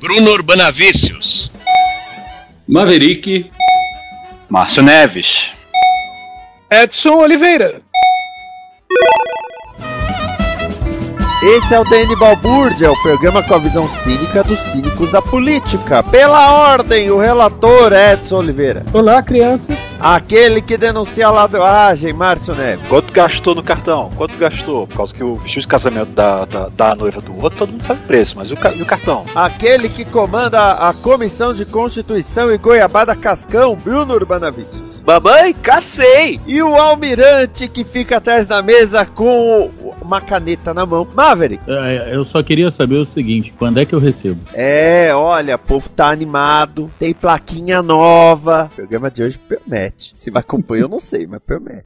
Bruno Urbanavícios, Maverick, Márcio Neves, Edson Oliveira. Esse é o DN Balbúrdia, o programa com a visão cínica dos cínicos da política. Pela ordem, o relator Edson Oliveira. Olá, crianças. Aquele que denuncia a ladroagem, Márcio Neves. Quanto gastou no cartão? Quanto gastou? Por causa que o vestido de casamento da, da, da noiva do outro, todo mundo sabe o preço, mas e o, e o cartão? Aquele que comanda a Comissão de Constituição e Goiabada Cascão, Bruno Urbanavícios. Mamãe, cacei! E o almirante que fica atrás da mesa com uma caneta na mão, Maverick. É, eu só queria saber o seguinte: quando é que eu recebo? É, olha, o povo tá animado, tem plaquinha nova. O programa de hoje promete. Se vai acompanhar, eu não sei, mas promete.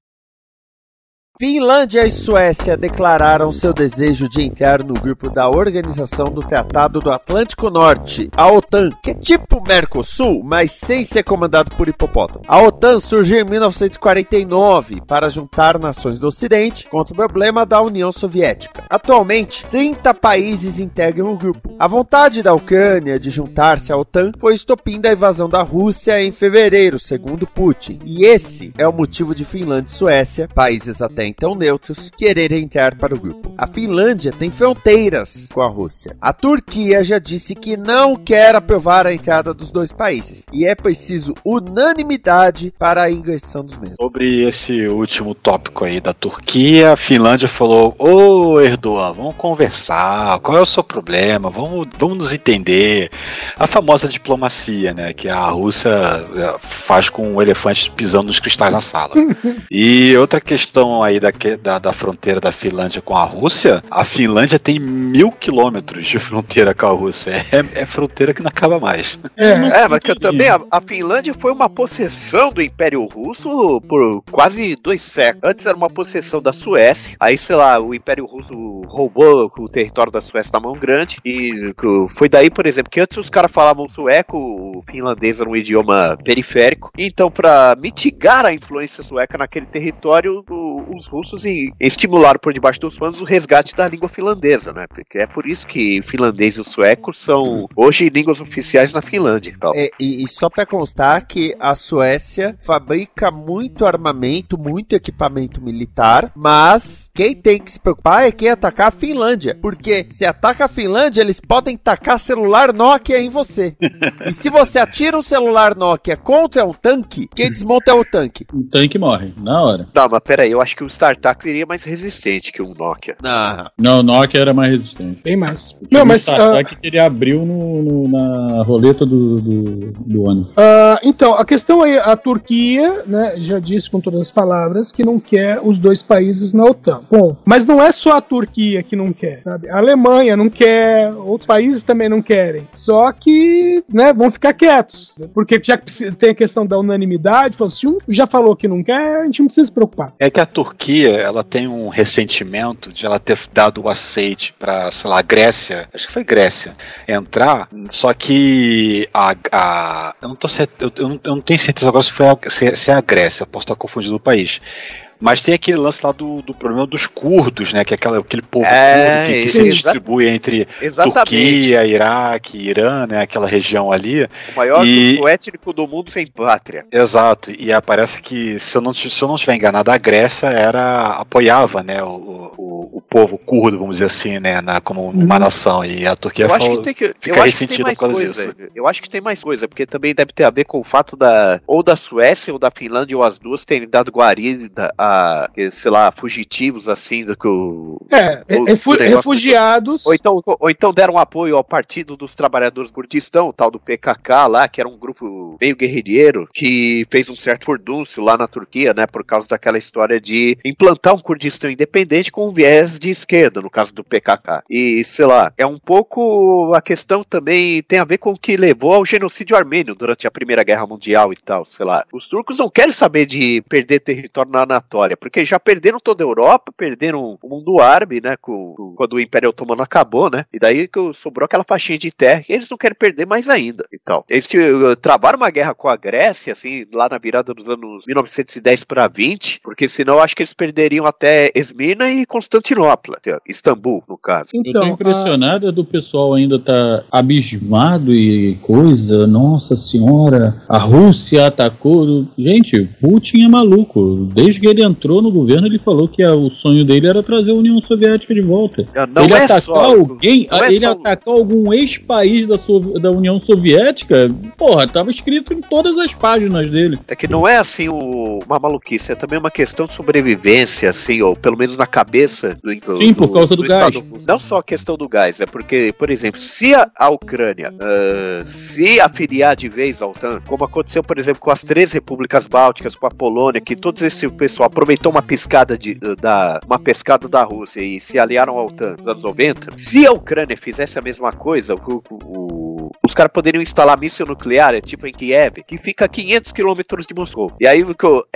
Finlândia e Suécia declararam seu desejo de entrar no grupo da Organização do Tratado do Atlântico Norte, a OTAN, que é tipo Mercosul, mas sem ser comandado por hipopótamo. A OTAN surgiu em 1949 para juntar nações do Ocidente contra o problema da União Soviética. Atualmente, 30 países integram o grupo. A vontade da Ucrânia de juntar-se à OTAN foi estopim da invasão da Rússia em fevereiro, segundo Putin. E esse é o motivo de Finlândia e Suécia, países até então neutros, quererem entrar para o grupo. A Finlândia tem fronteiras com a Rússia. A Turquia já disse que não quer aprovar a entrada dos dois países. E é preciso unanimidade para a ingressão dos mesmos. Sobre esse último tópico aí da Turquia, a Finlândia falou: Ô Erdogan, vamos conversar, qual é o seu problema? Vamos, vamos nos entender. A famosa diplomacia, né? Que a Rússia é, faz com o elefante pisando nos cristais na sala. E outra questão aí da, que- da, da fronteira da Finlândia com a Rússia, a Finlândia tem mil quilômetros de fronteira com a Rússia. É, é fronteira que não acaba mais. É, mas que eu também, a, a Finlândia foi uma possessão do Império Russo por quase dois séculos. Antes era uma possessão da Suécia, aí, sei lá, o Império Russo roubou o território da Suécia na mão grande, e foi daí, por exemplo, que antes os caras falavam sueco, o finlandês era um idioma periférico, então pra mitigar a influência sueca naquele território, o- os russos em- estimularam por debaixo dos panos o resgate da língua finlandesa, né? Porque é por isso que finlandês e o sueco são hoje línguas oficiais na Finlândia. Então, É, e, e só pra constar que a Suécia fabrica muito armamento, muito equipamento militar, mas quem tem que se preocupar é quem atacar a Finlândia. Porque se ataca a Finlândia, eles podem tacar celular Nokia em você. e se você atira um celular Nokia contra um tanque, quem desmonta é o tanque. O tanque morre, na hora. Não, mas peraí, eu acho que o StarTAC seria mais resistente que um Nokia. Não. Não, o Nokia era mais resistente. Bem mais. Porque Não, o mas. ah, StarTAC que ele abriu no, no- na roleta do, do, do ônibus. ah, então, a questão aí, a Turquia, né, já disse com todas as palavras que não quer os dois países na OTAN. Bom, mas não é só a Turquia que não quer, sabe? A Alemanha não quer, outros países também não querem. Só que, né, vão ficar quietos. né? Porque já que tem a questão da unanimidade, se um já falou que não quer, a gente não precisa se preocupar. É que a Turquia Turquia, ela tem um ressentimento de ela ter dado o aceite para, sei lá, a Grécia, acho que foi Grécia, entrar, só que a, a eu não tô eu, eu, não, eu não tenho certeza agora se foi a, se, se é a Grécia, eu posso estar confundindo o país. Mas tem aquele lance lá do, do problema dos curdos, né? Que é aquela, aquele povo É, curdo que, que se distribui entre Exatamente. Turquia, Iraque, Irã, né? Aquela região ali. O maior E- grupo étnico do mundo sem pátria. Exato, e aparece que, se eu não, se eu não estiver enganado, a Grécia era apoiava né, o, o, o povo curdo, vamos dizer assim, né, na, como uma nação, e a Turquia Eu acho falou- que tem que. Eu fica acho que tem ressentida mais por causa coisa. disso. Eu acho que tem mais coisa, porque também deve ter a ver com o fato da. Ou da Suécia ou da Finlândia, ou as duas terem dado guarida a, que, sei lá, fugitivos assim do que o. É, o- refu- refugiados. Ou então, ou então deram apoio ao Partido dos Trabalhadores do Kurdistão, o tal do PKK lá, que era um grupo meio guerrilheiro, que fez um certo furdúncio lá na Turquia, né, por causa daquela história de implantar um Kurdistão independente com um viés de esquerda, no caso do PKK. E, sei lá, é um pouco a questão também tem a ver com o que levou ao genocídio armênio durante a Primeira Guerra Mundial e tal, sei lá. Os turcos não querem saber de perder território na Anatólia, porque já perderam toda a Europa, perderam o mundo árabe, né, com, com- quando o Império Otomano acabou, né, e daí que sobrou aquela faixinha de terra que eles não querem perder mais ainda e tal. Eles uh, travaram uma guerra com a Grécia, assim, lá na virada dos anos 1910 para 20, porque senão eu acho que eles perderiam até Esmirna e Constantinopla, assim, Istambul, no caso. eu Então, tô impressionado é do pessoal ainda tá abismado e coisa. Nossa senhora, a Rússia atacou. Gente, Putin é maluco. Desde que ele entrou no governo, ele falou que a- o sonho dele era trazer a União Soviética de volta. Não ele é atacar só- alguém, não é ele só- atacar algum ex-país da, da União Soviética, porra, tava escrito em todas as páginas dele. É que não é assim o- uma maluquice, é também uma questão de sobrevivência, assim, ou pelo menos na cabeça do, do Sim, por causa do gás. Estado- Não só a questão do gás, é porque, por exemplo, se a, a Ucrânia ah, se afiliar de vez ao OTAN, como aconteceu, por exemplo, com as três repúblicas bálticas, com a Polônia, que todo esse pessoal aproveitou uma pescada de, da uma pescada da Rússia e se aliaram ao OTAN nos anos 90, se a Ucrânia fizesse a mesma coisa, o- o- os caras poderiam instalar míssil nuclear, é tipo em Kiev, que fica a 500 quilômetros de Moscou. E aí,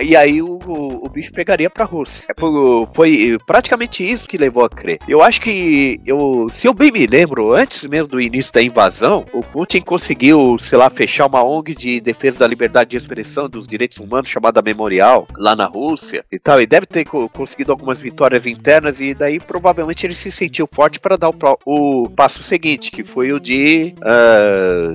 e aí o, o, o bicho pegaria pra Rússia. Foi praticamente isso que levou a crer. Eu acho que, eu, se eu bem me lembro, antes mesmo do início da invasão, o Putin conseguiu, sei lá, fechar uma ONG de defesa da liberdade de expressão dos direitos humanos chamada Memorial, lá na Rússia e tal. E deve ter co- conseguido algumas vitórias internas e daí provavelmente ele se sentiu forte para dar o, o passo seguinte, que foi o de,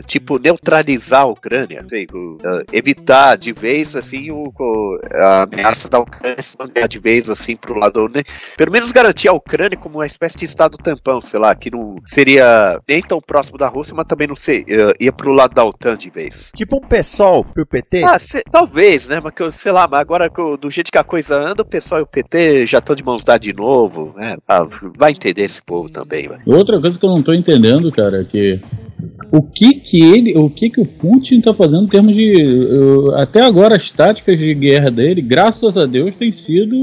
tipo, neutralizar a Ucrânia, sei, ah, evitar de vez, assim, o, o- a ameaça da Ucrânia se manter de vez, assim, pro lado, né? Pelo menos garantir a Ucrânia como uma espécie de estado tampão, sei lá, que não seria nem tão próximo da Rússia, mas também não sei, ia, ia pro lado da OTAN de vez. Tipo um PSOL pro PT? Ah, se- talvez, né? Mas que eu, sei lá, mas agora que eu- do jeito que a coisa anda, o pessoal e o PT já estão de mãos dadas de novo, né? Ah, vai entender esse povo também, vai. Outra coisa que eu não tô entendendo, cara, é que o que que ele, o que que o Putin tá fazendo em termos de eu- até agora as táticas de guerra dele, graças a Deus, tem sido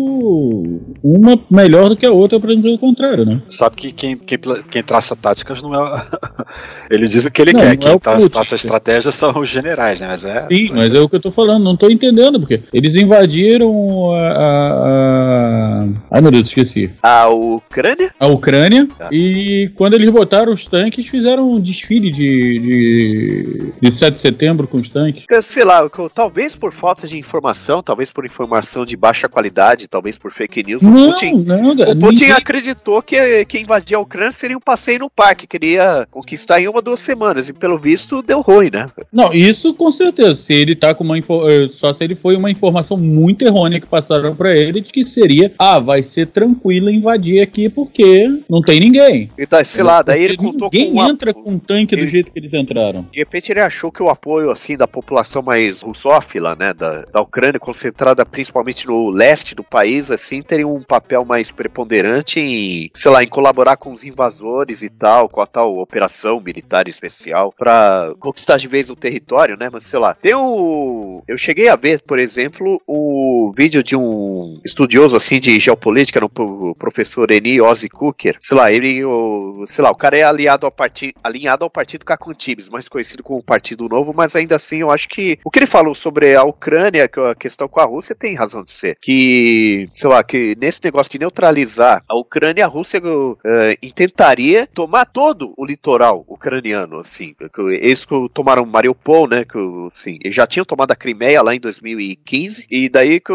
uma melhor do que a outra para dizer o contrário, né? Sabe que quem, quem, quem traça táticas não é. ele diz o que ele Não, quer, não é quem o traça, traça estratégia são os generais, né? Mas é. Sim, mas é o que eu tô falando, não tô entendendo, porque eles invadiram a. a, a... Ai meu Deus, esqueci. A Ucrânia? A Ucrânia, e quando eles botaram os tanques, fizeram um desfile de, de, de 7 de setembro com os tanques. Eu Sei lá, talvez por falta de informação, talvez por informação de baixa qualidade, talvez por fake news, o Não, Putin, não, o Putin ninguém- acreditou que, que invadir a Ucrânia seria um passeio no parque, queria conquistar em uma, duas semanas, e pelo visto deu ruim, né? Não, isso com certeza. Se ele tá com uma info... eh, só se ele foi uma informação muito errônea que passaram pra ele de que seria, ah, vai ser tranquilo invadir aqui porque não tem ninguém. Então, sei lá, daí ele contou ninguém com uma- entra com um tanque do jeito que eles entraram. De repente ele achou que o apoio assim da população mais russófila, né, da, da Ucrânia, concentrada principalmente no leste do país, assim, teria um papel mais preponderante em, sei lá, em colaborar com os invasores e tal, com a tal operação militar especial pra conquistar de vez o território, né, mas sei lá. Tem o eu cheguei a ver, por exemplo, o vídeo de um estudioso assim de geopolítica pro- professor Eni Ozzy Cooker, sei lá, ele, o, sei lá, o cara é aliado ao parti, alinhado ao partido Cacantibes, mais conhecido como Partido Novo, mas ainda assim eu acho que o que ele falou sobre a Ucrânia, que a questão com a Rússia, tem razão de ser. Que, sei lá, que nesse negócio de neutralizar a Ucrânia, a Rússia eh, intentaria tomar todo o litoral ucraniano, assim. Eles tomaram Mariupol, né, que assim, eles já tinham tomado a Crimeia lá em 2015, e daí que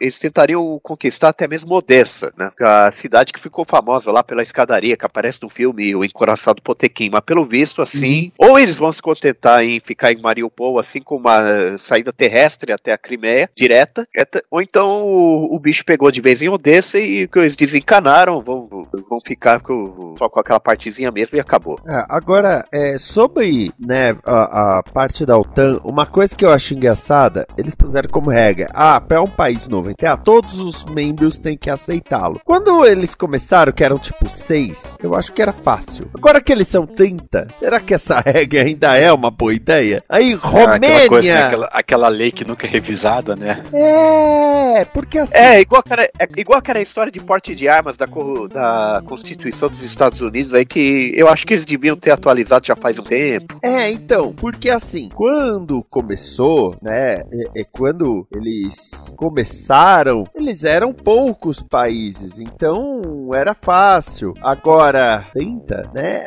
eles tentariam conquistar até mesmo Odessa, né, a cidade que ficou famosa lá pela escadaria que aparece no filme O Encoraçado Potequim, mas pelo visto, assim, ou eles vão se contentar em ficar em Mariupol, assim, com uma saída terrestre até a Crimeia, direta, eta- ou então o, o bicho pegou de vez em Odessa e que eles desencanaram, vão, vão ficar com- só com aquela partezinha mesmo e acabou. É, agora, é, sobre né, a, a parte da OTAN, uma coisa que eu acho engraçada, eles puseram como regra: ah, para um país novo entrar, todos os membros têm que aceitá-lo. Quando eles começaram, que eram tipo seis, eu acho que era fácil. Agora que eles são 30, será que essa regra ainda é uma boa ideia? Aí, Ah, aquela, Romênia! coisa, né, aquela, aquela lei que nunca é revisada, né? É, porque assim. É, igual aquela, é igual aquela história de porte de armas da, da Constituição dos Estados Unidos aí que eu acho que eles deviam ter atualizado já faz um tempo. É, então, porque assim, quando começou, né, é, é quando eles começaram, eles eram poucos países, então era fácil. Agora, 30, né,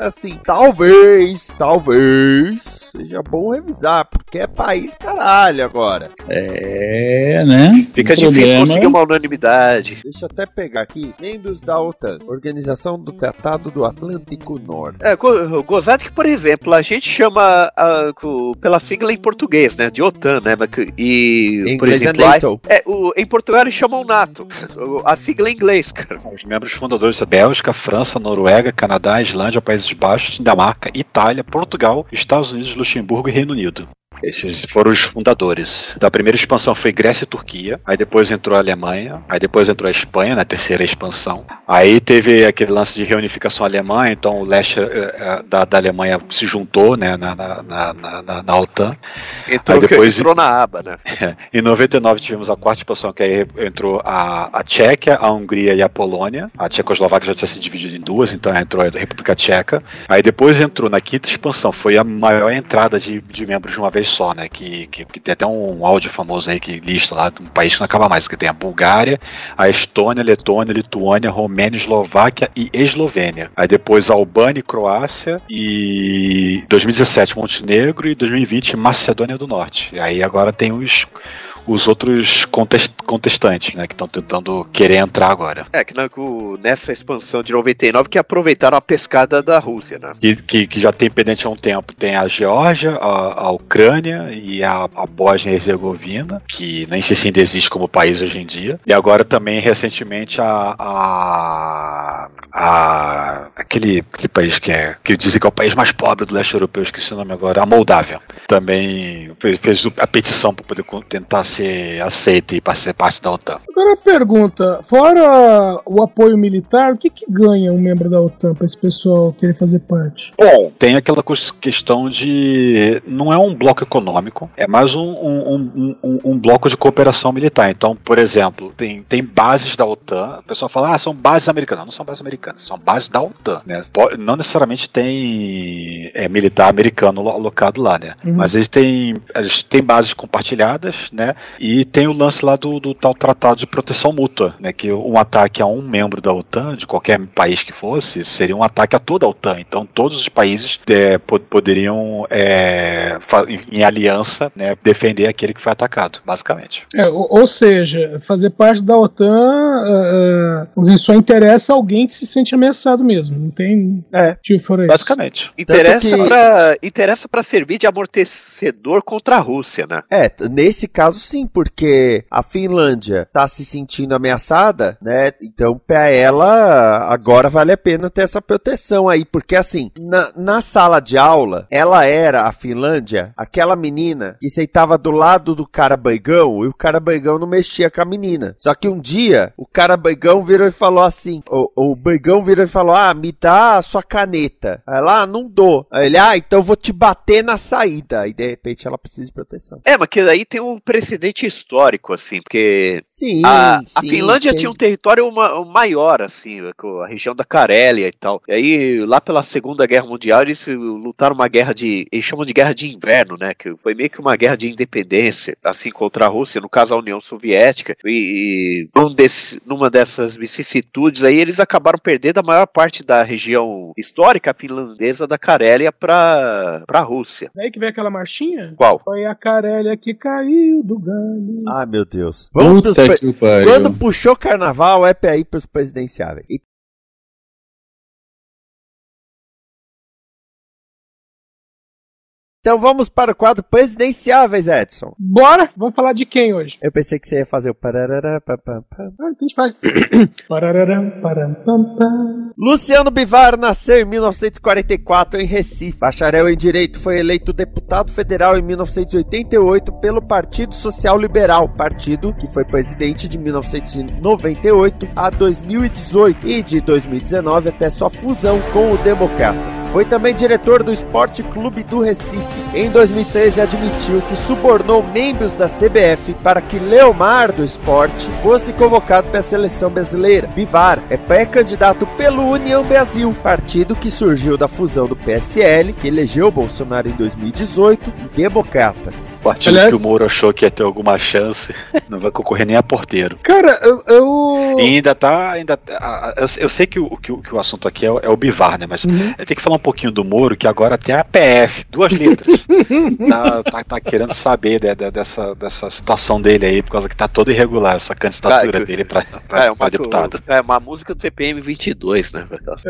assim, talvez, talvez seja bom revisar, porque é país caralho agora. É, né? Fica difícil problema- conseguir uma unanimidade. Deixa eu até pegar aqui, membros da OTAN, Organização do Tratado do Atlântico Norte. É, go- gozado que, por exemplo, a gente chama a- pela sigla em português, né? De OTAN, né? E, Em por é exemplo, lá- NATO. é, o, em Portugal eles chamam NATO. A sigla é em inglês, cara. Os membros fundadores são Bélgica, França, Noruega, Canadá, Islândia, Países Baixos, Dinamarca, Itália, Portugal, Estados Unidos, Luxemburgo e Reino Unido. Esses foram os fundadores. Da primeira expansão foi Grécia e Turquia, aí depois entrou a Alemanha, aí depois entrou a Espanha na terceira expansão. Aí teve aquele lance de reunificação alemã, então o leste eh, eh, da, da Alemanha se juntou né, na, na, na, na- na- na OTAN. Entrou, Aí depois- entrou na aba, né? em 99 tivemos a quarta expansão, que aí entrou a, a Tchequia, a Hungria e a Polônia. A Tchecoslováquia já tinha se dividido em duas, então entrou a República Tcheca. Aí depois entrou na quinta expansão, foi a maior entrada de, de membros de uma vez só, né? Que, que, que tem até um áudio famoso aí que lista lá um país que não acaba mais, que tem a Bulgária, a Estônia, Letônia, Lituânia, Romênia, Eslováquia e Eslovênia. Aí depois Albânia e Croácia e 2017 Montenegro e 2020 Macedônia do Norte. E aí agora tem os os outros contest- contestantes, né, que estão tentando querer entrar agora. É, que na- o- nessa expansão de 99 que aproveitaram a pescada da Rússia, né? E que, que já tem pendente há um tempo. Tem a Geórgia, a, a Ucrânia e a, a Bósnia e Herzegovina, que nem sei se ainda existe como país hoje em dia. E agora também, recentemente, a. a, a- aquele, aquele país que é. que dizem que é o país mais pobre do leste europeu, esqueci o nome agora, a Moldávia. Também fez, fez a petição para poder tentar ser aceita e para ser parte da OTAN. Agora a pergunta, fora o apoio militar, o que, que ganha um membro da OTAN para esse pessoal querer fazer parte? Bom, tem aquela questão de. Não é um bloco econômico, é mais um, um, um, um- um bloco de cooperação militar. Então, por exemplo, tem, tem bases da OTAN. O pessoal fala, ah, são bases americanas. Não são bases americanas, são bases da OTAN. Né? Não necessariamente tem é, militar americano lo- alocado lá, né? Uhum. Mas eles têm, eles têm bases compartilhadas, né? E tem o lance lá do, do tal tratado de proteção mútua, né? Que um ataque a um membro da OTAN, de qualquer país que fosse, seria um ataque a toda a OTAN. Então todos os países é, po- poderiam, é, em, aliança, né, defender aquele que foi atacado, basicamente. É, ou, ou seja, fazer parte da OTAN assim, só interessa alguém que se sente ameaçado mesmo. Não tem É. motivo fora isso. Basicamente. Interessa, que- pra, interessa pra servir de amortecedor contra a Rússia, né? É, nesse caso sim, porque a Finlândia tá se sentindo ameaçada, né? Então, pra ela, agora vale a pena ter essa proteção aí, porque assim, na, na sala de aula, ela era, a Finlândia, aquela menina que sentava do lado do cara baigão e o cara baigão não mexia com a menina. Só que um dia, o cara baigão virou e falou assim: Ô, ô amigão virou e falou: Ah, me dá a sua caneta. Aí lá, ah, não dou. Aí ele, ah, então vou te bater na saída. E de repente ela precisa de proteção. É, mas que aí tem um precedente histórico, assim, porque sim, a, sim, a Finlândia tem. tinha um território uma, maior, assim, a região da Carélia e tal. E aí, lá pela Segunda Guerra Mundial, eles lutaram uma guerra de. Eles chamam de guerra de inverno, né? Que foi meio que uma guerra de independência, assim, contra a Rússia, no caso a União Soviética. E, e num desse, numa dessas vicissitudes aí, eles acabaram perdendo a maior parte da região histórica finlandesa da Carélia pra, pra Rússia. Daí que vem aquela marchinha? Qual? Foi a Carélia que caiu do Ai, meu Deus. Vamos pros Puta pariu. Quando puxou carnaval, é pra ir pros presidenciáveis. E- Então vamos para o quadro presidenciáveis, Edson. Bora! Vamos falar de quem hoje? Eu pensei que você ia fazer o parará, pam, pam, pam. Ah, então a gente faz. Parararam, param, pam, pam. Luciano Bivar nasceu em 1944 em Recife. Bacharel em Direito, foi eleito deputado federal em 1988 pelo Partido Social Liberal, partido que foi presidente de 1998 a 2018 e de 2019 até sua fusão com o Democratas. Foi também diretor do Esporte Clube do Recife. Em 2013 admitiu que subornou membros da CBF para que Leomar do Esporte fosse convocado para a seleção brasileira. Bivar é pré-candidato pelo União Brasil, partido que surgiu da fusão do PSL, que elegeu Bolsonaro em 2018, e Democratas. O partido Aliás- que o Moro achou que ia ter alguma chance, não vai concorrer nem a porteiro. Cara, eu. eu... E ainda tá. Ainda, tá- eu, eu sei que o, que, o, que o assunto aqui é, o- é o Bivar, né? Mas Uhum. eu tenho que falar um pouquinho do Moro, que agora tem a PF, duas letras. Tá, tá, tá querendo saber de- de- dessa, dessa situação dele aí, por causa que tá toda irregular essa candidatura Cara, dele pra, pra, É uma, pra deputado. é uma música do TPM 22, né?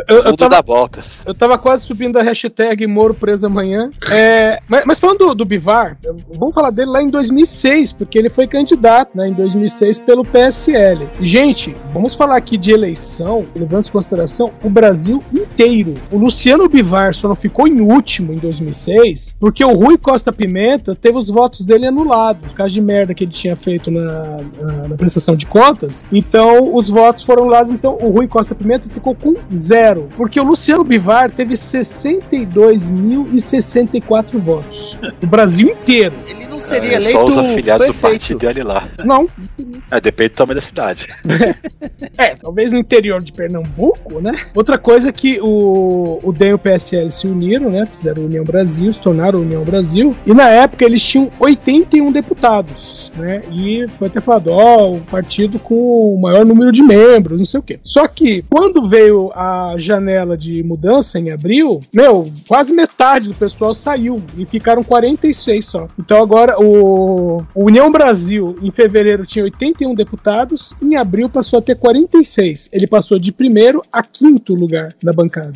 Eu- eu mundo tava- dá voltas. Eu tava quase subindo a hashtag Moro preso amanhã. É, mas, mas falando do, do Bivar, vamos falar dele lá em 2006, porque ele foi candidato né, em 2006 pelo PSL. E, Gente, vamos falar aqui de eleição, levando em consideração o Brasil inteiro. O Luciano Bivar só não ficou em último em 2006 porque o Rui Costa Pimenta teve os votos dele anulados, por causa de merda que ele tinha feito na, na, na prestação de contas. Então, os votos foram anulados, então o Rui Costa Pimenta ficou com zero. Porque o Luciano Bivar teve 62.064 votos. O Brasil inteiro. Ele não seria É, eleito só os afiliados do partido olha lá. Não, não seria. É, depende do tamanho da cidade. É, talvez no interior de Pernambuco, né? Outra coisa é que o, o DEM e o PSL se uniram, né? Fizeram União Brasil, se tornaram União Brasil. E na época eles tinham 81 deputados, né? E foi até falado, ó, o partido com o maior número de membros, não sei o quê. Só que quando veio a janela de mudança em abril, meu, quase metade do pessoal saiu e ficaram 46 só. Então agora o, o União Brasil em fevereiro tinha 81 deputados, em abril passou a ter 46. Ele passou de primeiro a quinto lugar da bancada.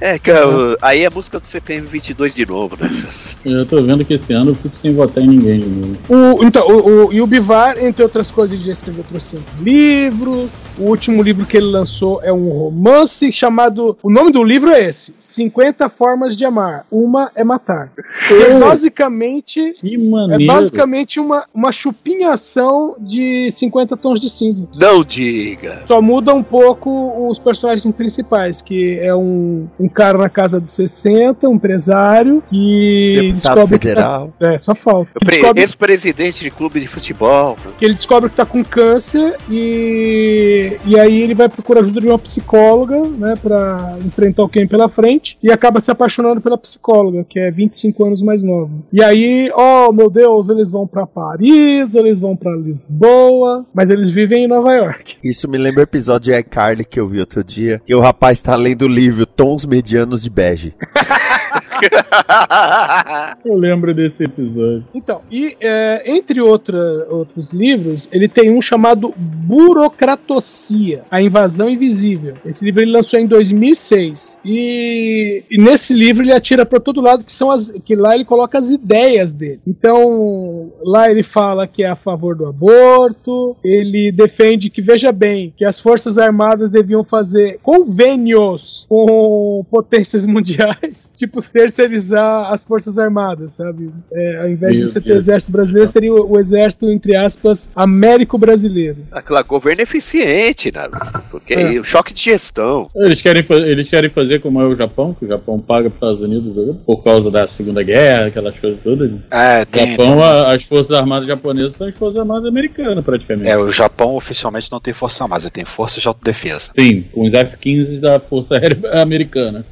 É, que uh, aí é a música do CPM 22 de novo, né? Eu tô vendo que esse ano eu fico sem votar em ninguém de novo. O, então, o, o, e o Bivar, entre outras coisas, já escreveu outros livros. O último livro que ele lançou é um romance chamado. O nome do livro é esse: 50 Formas de Amar. Uma é matar. É basicamente. Que É basicamente uma, uma chupinhação de 50 tons de cinza. Não diga. Só muda um pouco os personagens principais, que é um, um cara na casa dos 60, um empresário, que Deputado descobre federal. que tá, É, só falta. Descobre Ex-presidente de clube de futebol. que ele descobre que tá com câncer e, e aí ele vai procurar ajuda de uma psicóloga, né, pra enfrentar o que vem pela frente e acaba se apaixonando pela psicóloga, que é 25 anos mais nova. E aí, oh meu Deus, eles vão pra Paris, eles vão pra Lisboa, mas eles vivem em Nova York. Isso me lembra o episódio de iCarly que eu vi outro dia, que o rapaz tá lendo o livro Tons Medianos de Bege. Eu lembro desse episódio. Então, e é, entre outra, outros livros, ele tem um chamado Burocratocia, a Invasão Invisível. Esse livro ele lançou em 2006. E, e nesse livro ele atira para todo lado que são as que lá ele coloca as ideias dele. Então, lá ele fala que é a favor do aborto, ele defende que veja bem, que as Forças Armadas deviam fazer convênios com potências mundiais. Tipo tipo, terceirizar as Forças Armadas, sabe? É, ao invés Meu de você ter o Deus. exército brasileiro, você teria o, o exército, entre aspas, américo-brasileiro. Aquela governo eficiente, né? Porque É. o choque de gestão. Eles querem, eles querem fazer como é o Japão, que o Japão paga para os Estados Unidos por causa da Segunda Guerra, aquelas coisas todas. É, O tem. Japão, a- as Forças Armadas japonesas são as Forças Armadas americanas, praticamente. É, o Japão oficialmente não tem força armada, ele tem força de autodefesa. Sim, com os F-15 da Força Aérea Americana.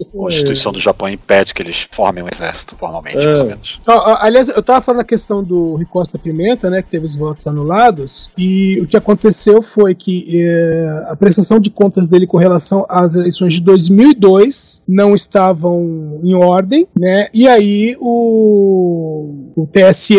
A Constituição do Japão impede que eles formem um exército, formalmente, É. pelo menos. Aliás, eu tava falando a questão do Ricosta Pimenta, né, que teve os votos anulados, e o que aconteceu foi que eh, a prestação de contas dele com relação às eleições de 2002 não estavam em ordem, né, e aí o, o TSE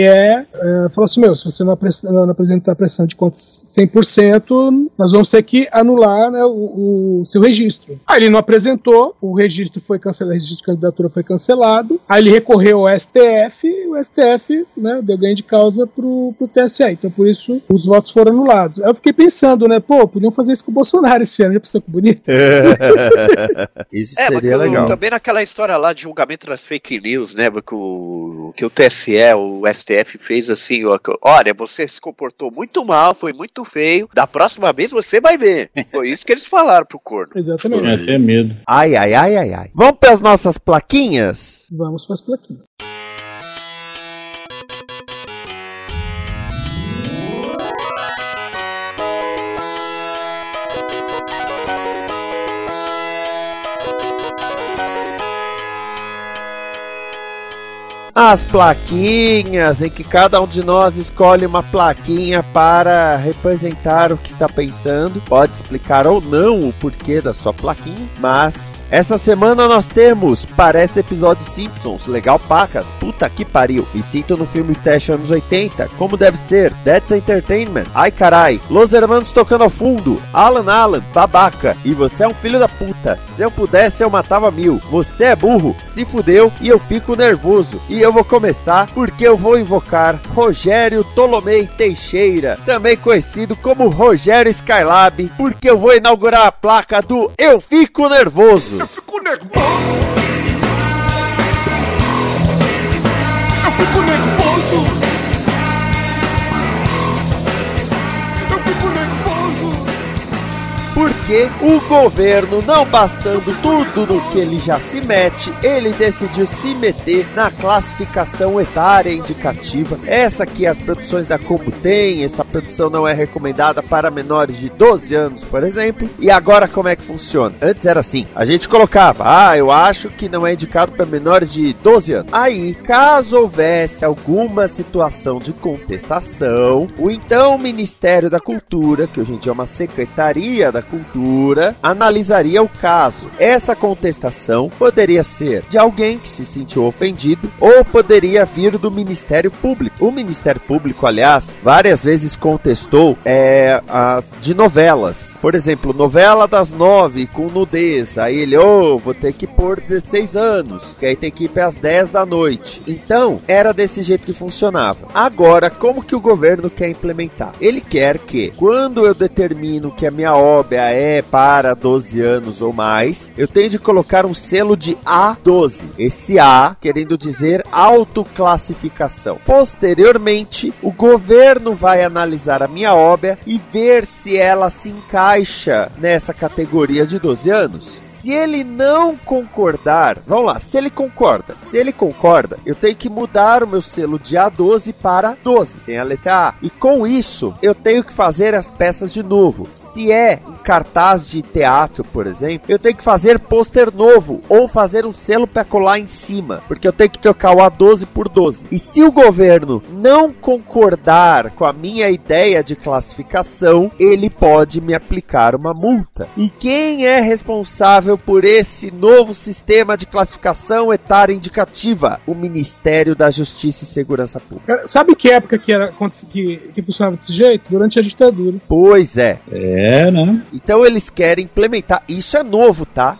eh, falou assim, meu, se você não, apres- não apresentar a prestação de contas 100%, nós vamos ter que anular né, o, o seu registro. Aí ele não apresentou, o registro foi cancelado, o registro de candidatura foi cancelado, aí ele recorreu ao STF, e o STF né, deu ganho de causa pro, pro TSE, então por isso os votos foram anulados. Aí eu fiquei pensando, né, pô, podiam fazer isso com o Bolsonaro esse ano, já pensou que bonito? Isso É, mas seria o- legal. também naquela história lá de julgamento das fake news, né? Que o, que o TSE, o STF fez assim: ó, olha, você se comportou muito mal, foi muito feio, da próxima vez você vai ver. Foi isso que eles falaram pro corno. Exatamente. É, até medo. Ai, ai, ai, ai, ai. Vamos para as nossas plaquinhas? Vamos para as plaquinhas. As plaquinhas, em que cada um de nós escolhe uma plaquinha para representar o que está pensando. Pode explicar ou não o porquê da sua plaquinha, mas essa semana nós temos Parece episódio Simpsons, legal pacas, puta que pariu. Me sinto no filme teste anos 80, como deve ser, That's Entertainment, ai carai, Los Hermanos tocando ao fundo, Alan Alan, babaca, e você é um filho da puta. Se eu pudesse eu matava mil, você é burro, se fudeu e eu fico nervoso. E eu vou começar porque eu vou invocar Rogério Tolomei Teixeira, também conhecido como Rogério Skylab, porque eu vou inaugurar a placa do Eu Fico Nervoso. Eu fico nervoso. Eu fico nervoso. Porque o governo, não bastando tudo no que ele já se mete, ele decidiu se meter na classificação etária indicativa. Essa que as produções da Combo têm, essa produção não é recomendada para menores de 12 anos, por exemplo. E agora como é que funciona? Antes era assim, a gente colocava, ah, eu acho que não é indicado para menores de 12 anos. Aí, caso houvesse alguma situação de contestação, o então Ministério da Cultura, que hoje em dia é uma secretaria da Cultura, analisaria o caso. Essa contestação poderia ser de alguém que se sentiu ofendido ou poderia vir do Ministério Público. O Ministério Público, aliás, várias vezes contestou é, as de novelas. Por exemplo, novela das nove com nudez. Aí ele, ô, vou ter que pôr 16 anos, que aí tem que ir para as 10 da noite. Então, era desse jeito que funcionava. Agora, como que o governo quer implementar? Ele quer que, quando eu determino que a minha obra é para 12 anos ou mais, eu tenho de colocar um selo de A12. Esse A querendo dizer autoclassificação. Posteriormente, o governo vai analisar a minha obra e ver se ela se encaixa nessa categoria de 12 anos. Se ele não concordar, vamos lá, se ele concorda, se ele concorda, eu tenho que mudar o meu selo de A12 para 12, sem a letra A. E com isso, eu tenho que fazer as peças de novo. Se é um cartaz de teatro, por exemplo, eu tenho que fazer pôster novo ou fazer um selo para colar em cima, porque eu tenho que trocar o A12 por 12. E se o governo não concordar com a minha ideia de classificação, ele pode me aplicar uma multa. E quem é responsável por esse novo sistema de classificação etária indicativa? O Ministério da Justiça e Segurança Pública. Sabe que época que, era, que, que funcionava desse jeito? Durante a ditadura. Pois é. É, né? Então eles querem implementar. Isso é novo, tá?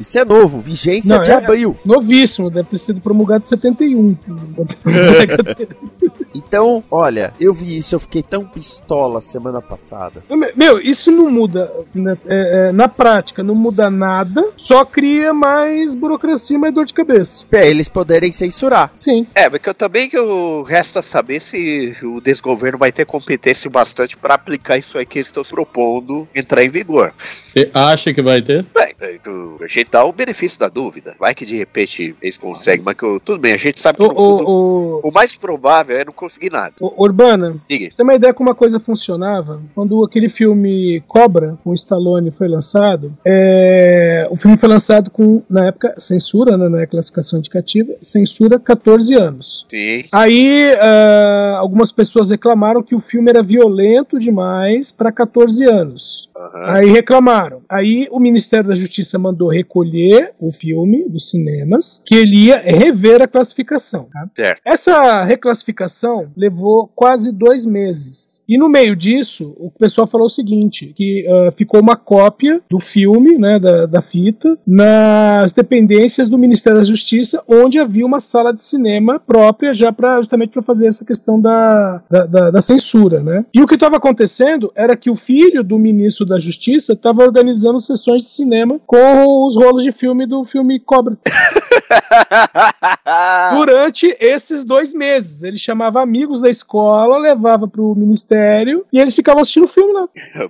Isso é novo. Vigência Não, de é- abril. Novíssimo, deve ter sido promulgado em 71. Então, olha, eu vi isso, eu fiquei tão pistola semana passada. Meu, isso não muda. né, é, é, na prática, não muda nada, só cria mais burocracia e mais dor de cabeça. Pra eles poderem censurar. Sim. É, porque eu também que eu resta saber se o desgoverno vai ter competência bastante pra aplicar isso aí que eles estão se propondo entrar em vigor. Você acha que vai ter? Bem, é, a gente dá o benefício da dúvida. Vai que de repente eles conseguem, mas que eu- tudo bem, a gente sabe que O, no fundo, o, o, o mais provável é não conseguir nada. o- Urbana, Diga. tem uma ideia como a coisa funcionava? Quando aquele filme Cobra, com Stallone, foi lançado, é, o filme foi lançado com, na época, censura, né, não é classificação indicativa, censura 14 anos. Sim. Aí, ah, algumas pessoas reclamaram que o filme era violento demais para 14 anos. Aí reclamaram. Aí o Ministério da Justiça mandou recolher o filme dos cinemas, que ele ia rever a classificação. tá? Certo. Essa reclassificação levou quase dois meses. E no meio disso, o pessoal falou o seguinte: que ah, ficou uma cópia do filme, né, da, da fita, nas dependências do Ministério da Justiça, onde havia uma sala de cinema própria, já pra, justamente para fazer essa questão da, da, da- da censura. Né? E o que estava acontecendo era que o filho do ministro da Justiça estava organizando sessões de cinema com os rolos de filme do filme Cobra. Durante esses dois meses. Ele chamava amigos da escola, levava pro ministério e eles ficavam assistindo o filme lá.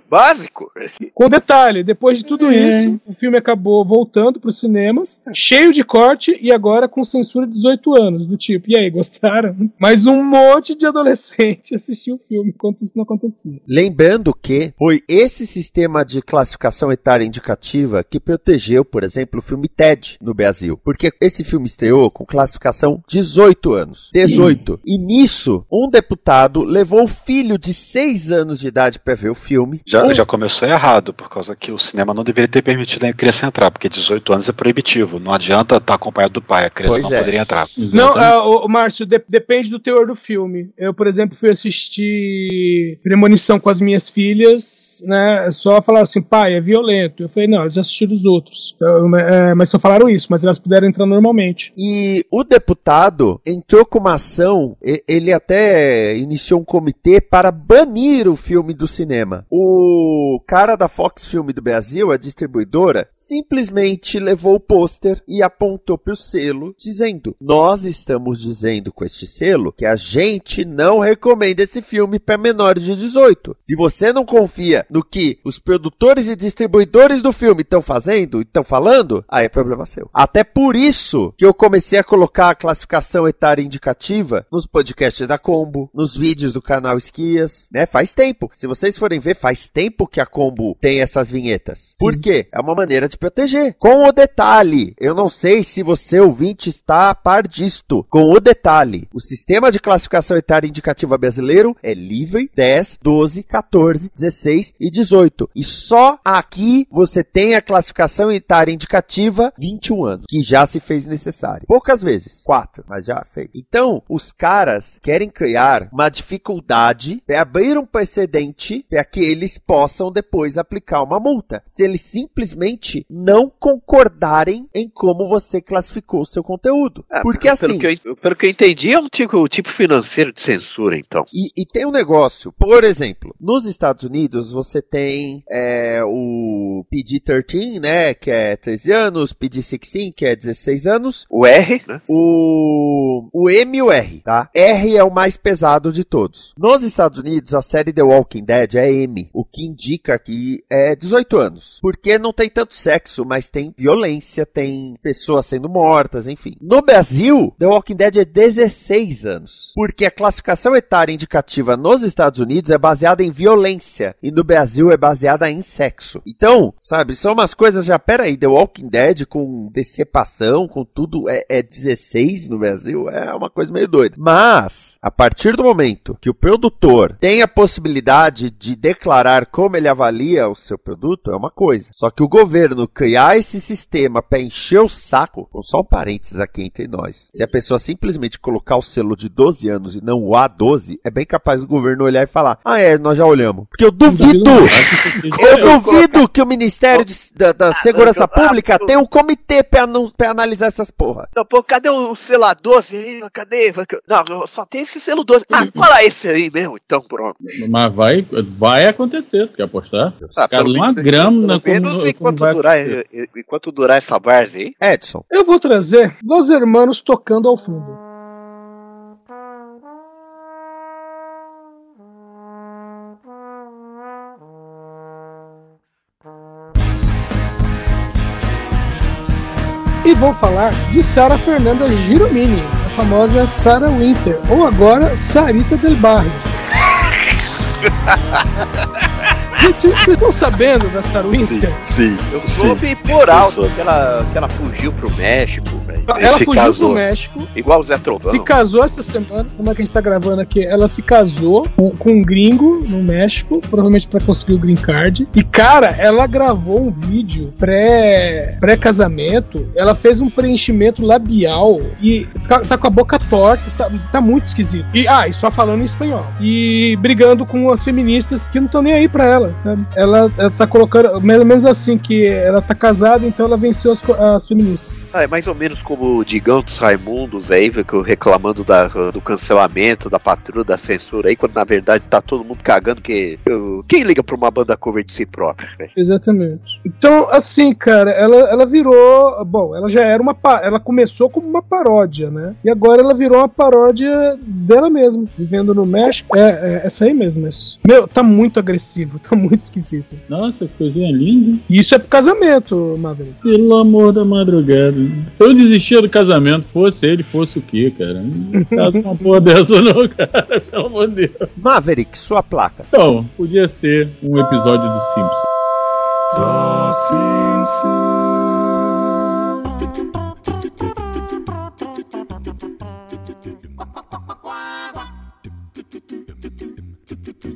Básico. Com detalhe, depois de tudo É. isso, o filme acabou voltando pros cinemas, cheio de corte e agora com censura de 18 anos. Do tipo, e aí, gostaram? Mas um monte de adolescente assistiu o filme enquanto isso não acontecia. Lembrando que foi esse sistema de classificação etária indicativa que protegeu, por exemplo, o filme Ted no Brasil. Porque esse filme estreou com classificação 18 anos. 18. E nisso, um deputado levou o filho de 6 anos de idade para ver o filme. Já, Um- já começou errado, por causa que o cinema não deveria ter permitido a criança entrar, porque 18 anos é proibitivo. Não adianta estar acompanhado do pai, a criança Pois não é. poderia entrar. Não, ô, ô, Márcio, de- depende do teor do filme. Eu, por exemplo, fui assistir Premonição com as minhas filhas, né? Só falaram assim, pai, é violento. Eu falei, não, eles assistiram os outros. Eu, é, mas só falaram isso, mas elas puderam entrar normalmente. E o deputado entrou com uma ação, ele até iniciou um comitê para banir o filme do cinema. O cara da Fox Film do Brasil, a distribuidora, simplesmente levou o pôster e apontou para o selo, dizendo: Nós estamos dizendo com este selo que a gente não recomenda esse filme para menores de 18. Se você não confia no que os produtores e distribuidores do filme estão fazendo, estão falando, aí é problema seu. Até por isso que eu comecei a colocar a classificação etária indicativa nos podcasts da Combo, nos vídeos do canal Esquias, né? Faz tempo. Se vocês forem ver, faz tempo que a Combo tem essas vinhetas. Por quê? É uma maneira de proteger. Com o detalhe, eu não sei se você ouvinte está a par disto. Com o detalhe, o sistema de classificação etária indicativa brasileiro é livre 10, 12, 14, 16 e 18. E só aqui você tem a classificação etária indicativa 21 anos, que já se fez necessário. Poucas vezes, quatro, mas já fez. Então, os caras querem criar uma dificuldade para abrir um precedente para que eles possam depois aplicar uma multa. Se eles simplesmente não concordarem em como você classificou o seu conteúdo. É, Porque pelo assim, que eu, pelo que eu entendi, é um tipo, um tipo financeiro de censura, então. E, e tem um negócio, por exemplo, nos Estados Unidos você tem é, o PG-13, né, que é 13 anos, PG-16, que é 16 anos, O R, né? o, o M e o R, tá? R é o mais pesado de todos. Nos Estados Unidos, a série The Walking Dead é M, o que indica que é 18 anos. Porque não tem tanto sexo, mas tem violência, tem pessoas sendo mortas, enfim. No Brasil, The Walking Dead é 16 anos. Porque a classificação etária indicativa nos Estados Unidos é baseada em violência e no Brasil é baseada em sexo. Então, sabe, são umas coisas já, peraí, The Walking Dead com decepação, com tudo, é, é 16 no Brasil, é uma coisa meio doida. Mas, a partir do momento que o produtor tem a possibilidade de declarar como ele avalia o seu produto, é uma coisa. Só que o governo criar esse sistema para encher o saco, com só um parênteses aqui entre nós, se a pessoa simplesmente colocar o selo de 12 anos e não o A12, é bem capaz do governo olhar e falar: Ah, é, nós já olhamos. Porque eu duvido! Eu duvido que o Ministério de- da, da Segurança Pública tenha um comitê para analisar atualizar essas porra. Não, pô, cadê o selo 12 aí? Cadê? Não, só tem esse selo 12. Ah, fala esse aí mesmo, então pronto. Mas vai, vai acontecer, quer apostar? Ah, Cara, uma menos- grama pelo menos enquanto durar, enquanto durar essa várzea aí. Edson. Eu vou trazer Los Hermanos tocando ao fundo. E vou falar de Sara Fernanda Giromini, a famosa Sarah Winter, ou agora Sarita Del Barrio. Gente, vocês estão sabendo da Sarah Winter? Sim. Eu soube por alto que ela, que ela fugiu pro México. Ela fugiu pro México. Igual o Zé Trovão. Se casou essa semana, como é que a gente tá gravando aqui? Ela se casou com, com um gringo no México, provavelmente pra conseguir o green card. E cara, ela gravou um vídeo pré pré-casamento. ela fez um preenchimento labial e tá, tá com a boca torta, tá, tá muito esquisito. E ah, e só falando em espanhol. E brigando com as feministas que não estão nem aí pra ela, sabe? Ela, ela tá colocando mais ou menos assim que ela tá casada, então ela venceu as, as feministas. Ah, é mais ou menos como o Digão dos Raimundos aí, que eu reclamando da, do cancelamento, da patrulha, da censura aí, quando na verdade tá todo mundo cagando que. quem liga pra uma banda cover de si próprio, velho? Exatamente. Então, assim, cara, ela, ela virou. Bom, ela já era uma. Ela começou como uma paródia, né? E agora ela virou uma paródia dela mesma, vivendo no México. É, é essa aí mesmo, isso. Meu, tá muito agressivo, tá muito esquisito. Nossa, que coisinha linda. E isso é pro casamento, Maverick. Pelo amor da madrugada. Eu desistia do casamento, fosse ele, fosse o quê, cara? Não caso uma porra dessa não, cara. Pelo amor de Deus. Maverick, sua placa. Então, podia ser um episódio do Simpsons.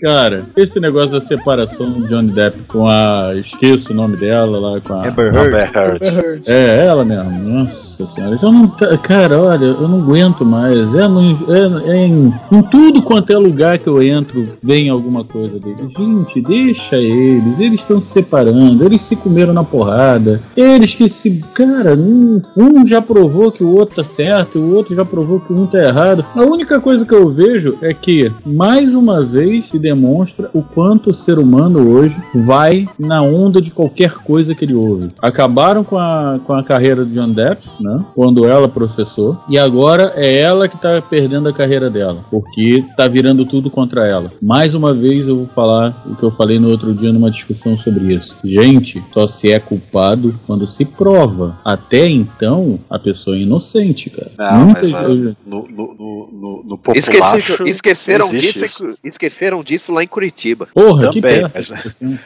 Cara, esse negócio da separação do Johnny Depp com a. Esqueço o nome dela lá, com a. Amber Heard. Amber Heard. É, ela mesmo. Nossa senhora. Eu não, ca- cara, olha, eu não aguento mais. É, no- é- é em, em tudo quanto é lugar que eu entro, vem alguma coisa dele. Gente, deixa eles. Eles estão se separando. Eles se comeram na porrada. Eles que se. Cara, um, um já provou que o outro tá certo, o outro já provou que um tá errado. A única coisa que eu vejo é que, mais uma vez, se demonstra o quanto o ser humano hoje vai na onda de qualquer coisa que ele ouve. Acabaram com a, com a carreira de John Depp, né? Quando ela processou. E agora é ela que tá perdendo a carreira dela. Porque tá virando tudo contra ela. Mais uma vez eu vou falar o que eu falei no outro dia numa discussão sobre isso. Gente, só se é culpado quando se prova. Até então, a pessoa é inocente, cara. Não, Muitas mas, ah, vezes- no, no, no, no, no Esqueci- esqueceram, existe disso, isso. esqueceram disso lá em Curitiba. Porra, Também, mas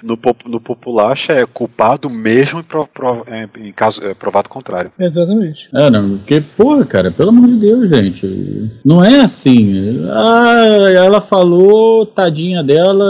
no, no populacho é culpado mesmo em, pro- pro- é, em caso é, provado contrário. Exatamente. É, não, porque, porra, cara, pelo amor de Deus, gente. Não é assim. Ah, ela falou, tadinha dela,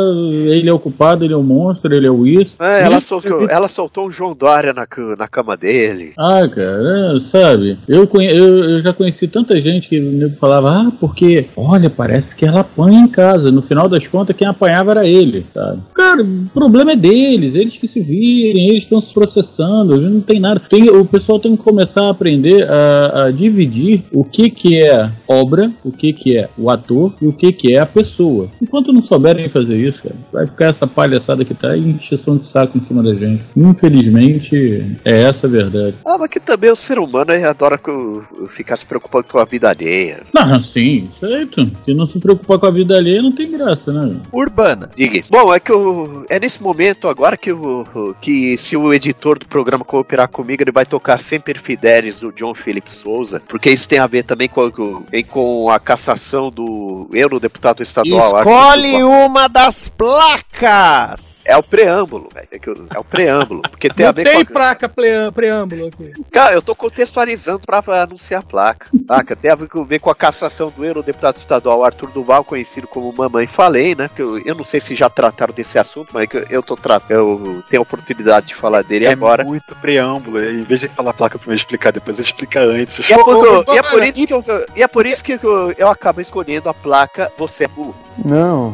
ele é o culpado, ele é o monstro, ele é o isso. É, ela, Isso, soltou, ela soltou um João Dória na, na cama dele. Ah, cara, é, sabe? Eu, conhe- eu, eu já conheci tanta gente que o falava, ah, porque, olha, parece que ela apanha em casa. No final das contas, quem apanhava era ele, sabe? Cara, o problema é deles, eles que se virem, eles estão se processando, não tem nada. Tem, o pessoal tem que começar a aprender a, a dividir o que, que é obra, o que, que é o ator e o que, que é a pessoa. Enquanto não souberem fazer isso, cara, vai ficar essa palhaçada que tá e encheção de saco em cima da gente. Infelizmente, é essa a verdade. Ah, mas que também o ser humano aí adora que eu- eu ficar se preocupando com a vida alheia. Ah, sim, certo. Se não se preocupar com a vida alheia, não tem graça, né? Urbana. Diga. Bom, é que eu, é nesse momento agora que, eu, que se o editor do programa cooperar comigo, ele vai tocar Sempre Fidelis do John Philip Souza, porque isso tem a ver também com, com, com a cassação do eurodeputado estadual. Escolhe uma das placas! É o preâmbulo, velho. É, é o preâmbulo. Porque tem Não a ver tem com. a- placa preâmbulo aqui. Cara, eu tô contextualizando pra anunciar a placa. Placa tem a ver com, a cassação do eurodeputado estadual Arthur Duval, conhecido como Mamãe Falei, né? Que eu, eu não sei se já trataram desse assunto, mas que eu, eu tô tratando. Eu tenho a oportunidade de falar dele é agora. muito preâmbulo. Em vez de falar a placa primeiro explicar, depois explica antes. E é, por, e é por isso que, eu, e é por isso que eu, eu acabo escolhendo a placa Você é burro. Não.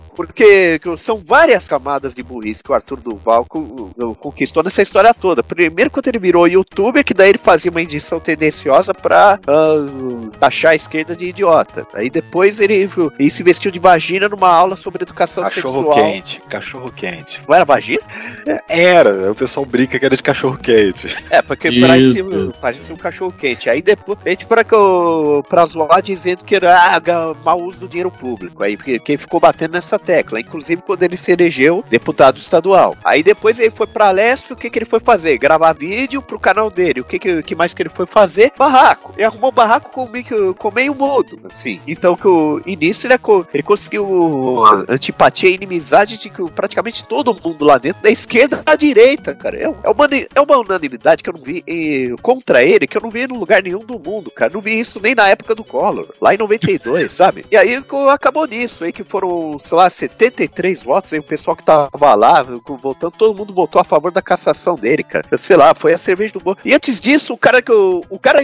Porque são várias camadas de burrice que o Arthur Duval conquistou nessa história toda. Primeiro, quando ele virou youtuber, que daí ele fazia uma edição tendenciosa pra uh, taxar a esquerda de idiota. Aí depois ele, ele se vestiu de vagina numa aula sobre educação cachorro sexual. Cachorro quente, cachorro quente. Não era vagina? Era, o pessoal brinca que era de cachorro quente. É, porque parecia, parecia um cachorro quente. Aí depois, a gente pra, pra zoar dizendo que era ah, mau uso do dinheiro público. Aí quem ficou batendo nessa tecla, inclusive quando ele se elegeu deputado estadual. Aí depois ele foi pra leste, o que que ele foi fazer? Gravar vídeo pro canal dele. O que que, que mais que ele foi fazer? Barraco. Ele arrumou barraco com, com meio mundo, assim. Então que o início ele, ele conseguiu antipatia e inimizade de que praticamente todo mundo lá dentro, da esquerda à direita, cara. É, é, uma, é uma unanimidade que eu não vi e, contra ele, que eu não vi em lugar nenhum do mundo, cara. Não vi isso nem na época do Collor, lá em 92, sabe? E aí acabou nisso, aí que foram, sei lá, 73 votos, aí o pessoal que tava lá, votando, todo mundo votou a favor da cassação dele, cara. Sei lá, foi a cerveja do bom. E antes disso, o cara que o, o cara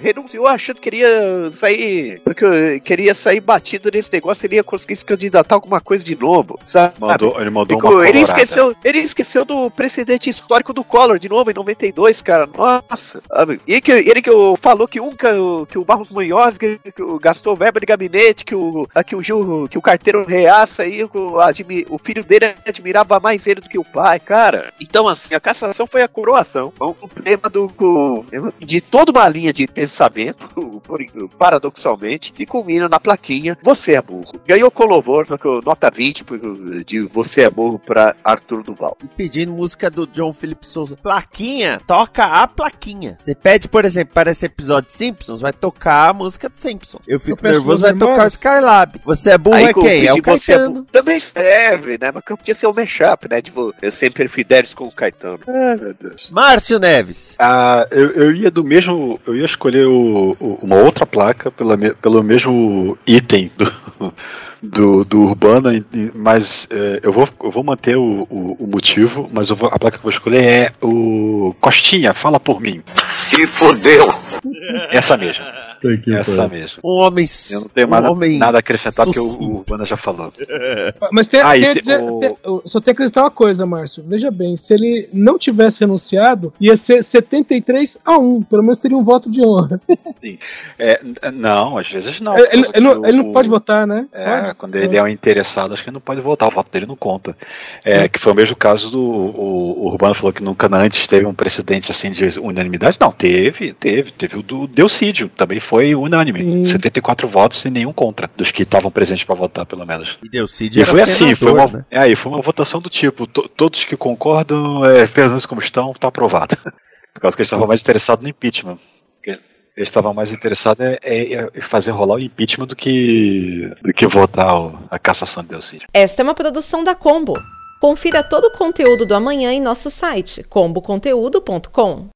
renunciou achando que queria sair, porque queria sair batido nesse negócio, ele ia conseguir se candidatar a alguma coisa de novo, sabe? Mandou, ele mandou Ficou, uma ele esqueceu, ele esqueceu do precedente histórico do Collor de novo em 92, cara. Nossa. Sabe? E que ele que falou que um que o Barros Munhoz que, que gastou verba de gabinete, que o que o Gil, que o carteiro reaça aí, o, o filho dele admirava mais ele do que o pai, cara. Então, assim, a cassação foi a coroação. O problema do, de toda uma linha de pensamento, paradoxalmente, e culmina na plaquinha Você é burro. Ganhou com louvor, nota 20 de Você é burro pra Arthur Duval. E pedindo música do John Philip Souza. Plaquinha, toca a plaquinha. Você pede, por exemplo, para esse episódio de Simpsons, vai tocar a música do Simpsons. Eu fico Eu nervoso, vai tocar o Skylab. Você é burro, Aí, é quem? É o Caetano. É também serve, né? Mas podia ser o um mashup, né? Tipo, eu sempre fui Deris com o Caetano. Ai, meu Deus. Márcio Neves. Ah, eu, eu ia do mesmo. Eu ia escolher o, o, uma outra placa pela, pelo mesmo item do. do, do Urbana, mas é, eu, vou, eu vou manter o, o, o motivo, mas vou, a placa que eu vou escolher é o Costinha, fala por mim. Se fodeu! Essa mesmo. Essa mesmo. Um homem. Eu não tenho um mais homem nada a acrescentar porque o, o Urbana já falou. Mas tem, ah, tem, dizer, o... tem, só tem que acrescentar uma coisa, Márcio. Veja bem, se ele não tivesse renunciado, ia ser 73 a 1. Pelo menos teria um voto de honra. Sim. É, não, às vezes não. Ele, ele, não, ele não pode votar, né? É, pode? quando ele é um interessado, acho que ele não pode votar. O voto dele não conta. É, que foi o mesmo caso do. O, o Urbano falou que nunca antes teve um precedente assim de unanimidade. Não, teve, teve. Teve o do Delcídio. Também foi unânime. Hum. 74 votos e nenhum contra. Dos que estavam presentes para votar, pelo menos. E Delcídio e foi assim, foi uma, né? é, foi uma votação do tipo, todos que concordam, é, pensando como estão, tá aprovado. Por causa que eles estavam mais interessados no impeachment. Eles estavam mais interessados em é, é, é, fazer rolar o impeachment do que, do que votar a cassação de Delcídio. Esta é uma produção da Combo. Confira todo o conteúdo do amanhã em nosso site comboconteúdo.com.